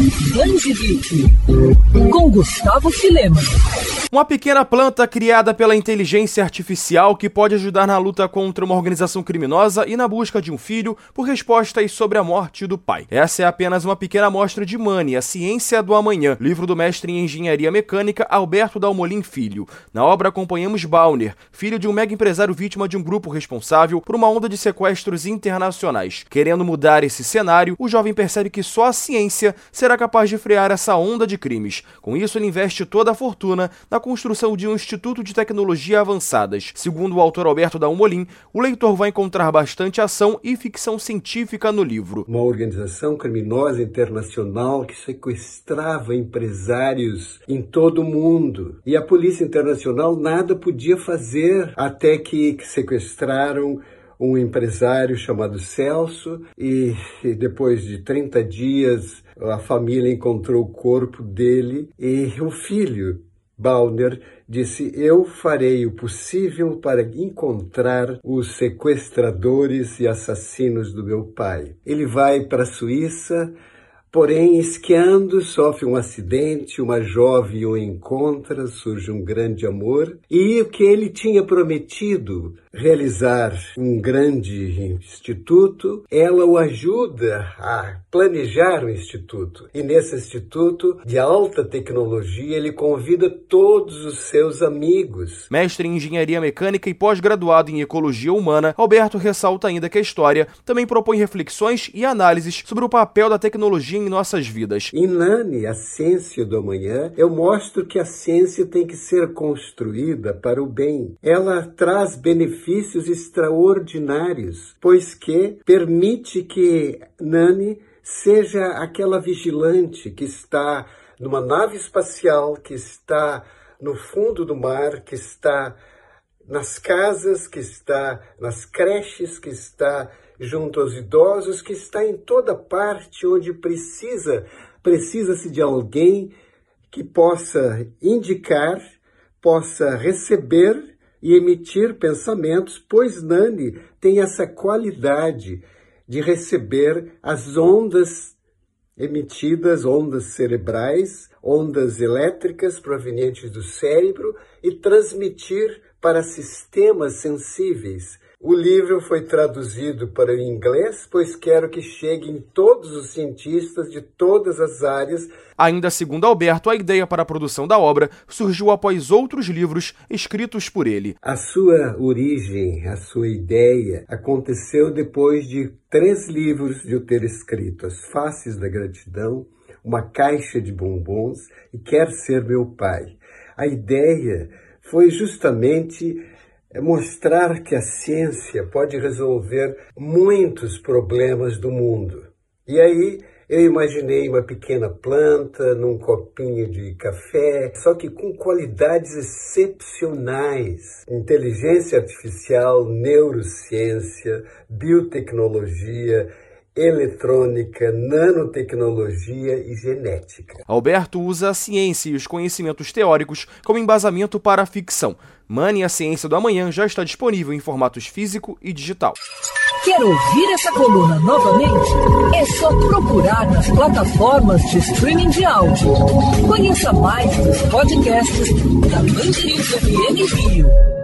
Thank you. Danzibique, com Gustavo Filema. Uma pequena planta criada pela inteligência artificial que pode ajudar na luta contra uma organização criminosa e na busca de um filho por respostas sobre a morte do pai. Essa é apenas uma pequena amostra de Money, a ciência do amanhã, livro do mestre em engenharia mecânica Alberto Dalmolin Filho. Na obra acompanhamos Balner, filho de um mega empresário vítima de um grupo responsável por uma onda de sequestros internacionais. Querendo mudar esse cenário, o jovem percebe que só a ciência será capaz de frear essa onda de crimes. Com isso, ele investe toda a fortuna na construção de um Instituto de Tecnologia Avançadas. Segundo o autor Alberto Dalmolin, o leitor vai encontrar bastante ação e ficção científica no livro. Uma organização criminosa internacional que sequestrava empresários em todo o mundo. E a Polícia Internacional nada podia fazer até que sequestraram um empresário chamado Celso e, depois de 30 dias a família encontrou o corpo dele e o filho Balner disse: Eu farei o possível para encontrar os sequestradores e assassinos do meu pai. Ele vai para a Suíça, porém, esquiando, sofre um acidente, uma jovem o encontra, surge um grande amor, e o que ele tinha prometido realizar um grande instituto, ela o ajuda a planejar o instituto. E nesse instituto de alta tecnologia, ele convida todos os seus amigos. Mestre em engenharia mecânica e pós-graduado em ecologia humana, Alberto ressalta ainda que a história também propõe reflexões e análises sobre o papel da tecnologia em nossas vidas. Em Nani, a ciência do amanhã, eu mostro que a ciência tem que ser construída para o bem. Ela traz benefícios extraordinários, pois que permite que Nani seja aquela vigilante que está numa nave espacial, que está no fundo do mar, que está nas casas, que está nas creches, que está junto aos idosos, que está em toda parte onde precisa, precisa-se de alguém que possa indicar, possa receber e emitir pensamentos, pois Nani tem essa qualidade de receber as ondas emitidas, ondas cerebrais, ondas elétricas provenientes do cérebro e transmitir para sistemas sensíveis o livro foi traduzido para o inglês, pois quero que chegue em todos os cientistas de todas as áreas. Ainda segundo Alberto, a ideia para a produção da obra surgiu após outros livros escritos por ele. A sua origem, a sua ideia, aconteceu depois de três livros de eu ter escrito: As Faces da Gratidão, Uma Caixa de Bombons e Quer Ser Meu Pai. A ideia foi justamente é mostrar que a ciência pode resolver muitos problemas do mundo. E aí eu imaginei uma pequena planta num copinho de café, só que com qualidades excepcionais. Inteligência artificial, neurociência, biotecnologia, eletrônica, nanotecnologia e genética. Alberto usa a ciência e os conhecimentos teóricos como embasamento para a ficção. Money, a ciência do amanhã, já está disponível em formatos físico e digital. Quer ouvir essa coluna novamente? É só procurar nas plataformas de streaming de áudio. Conheça mais dos podcasts da Band FM Rio.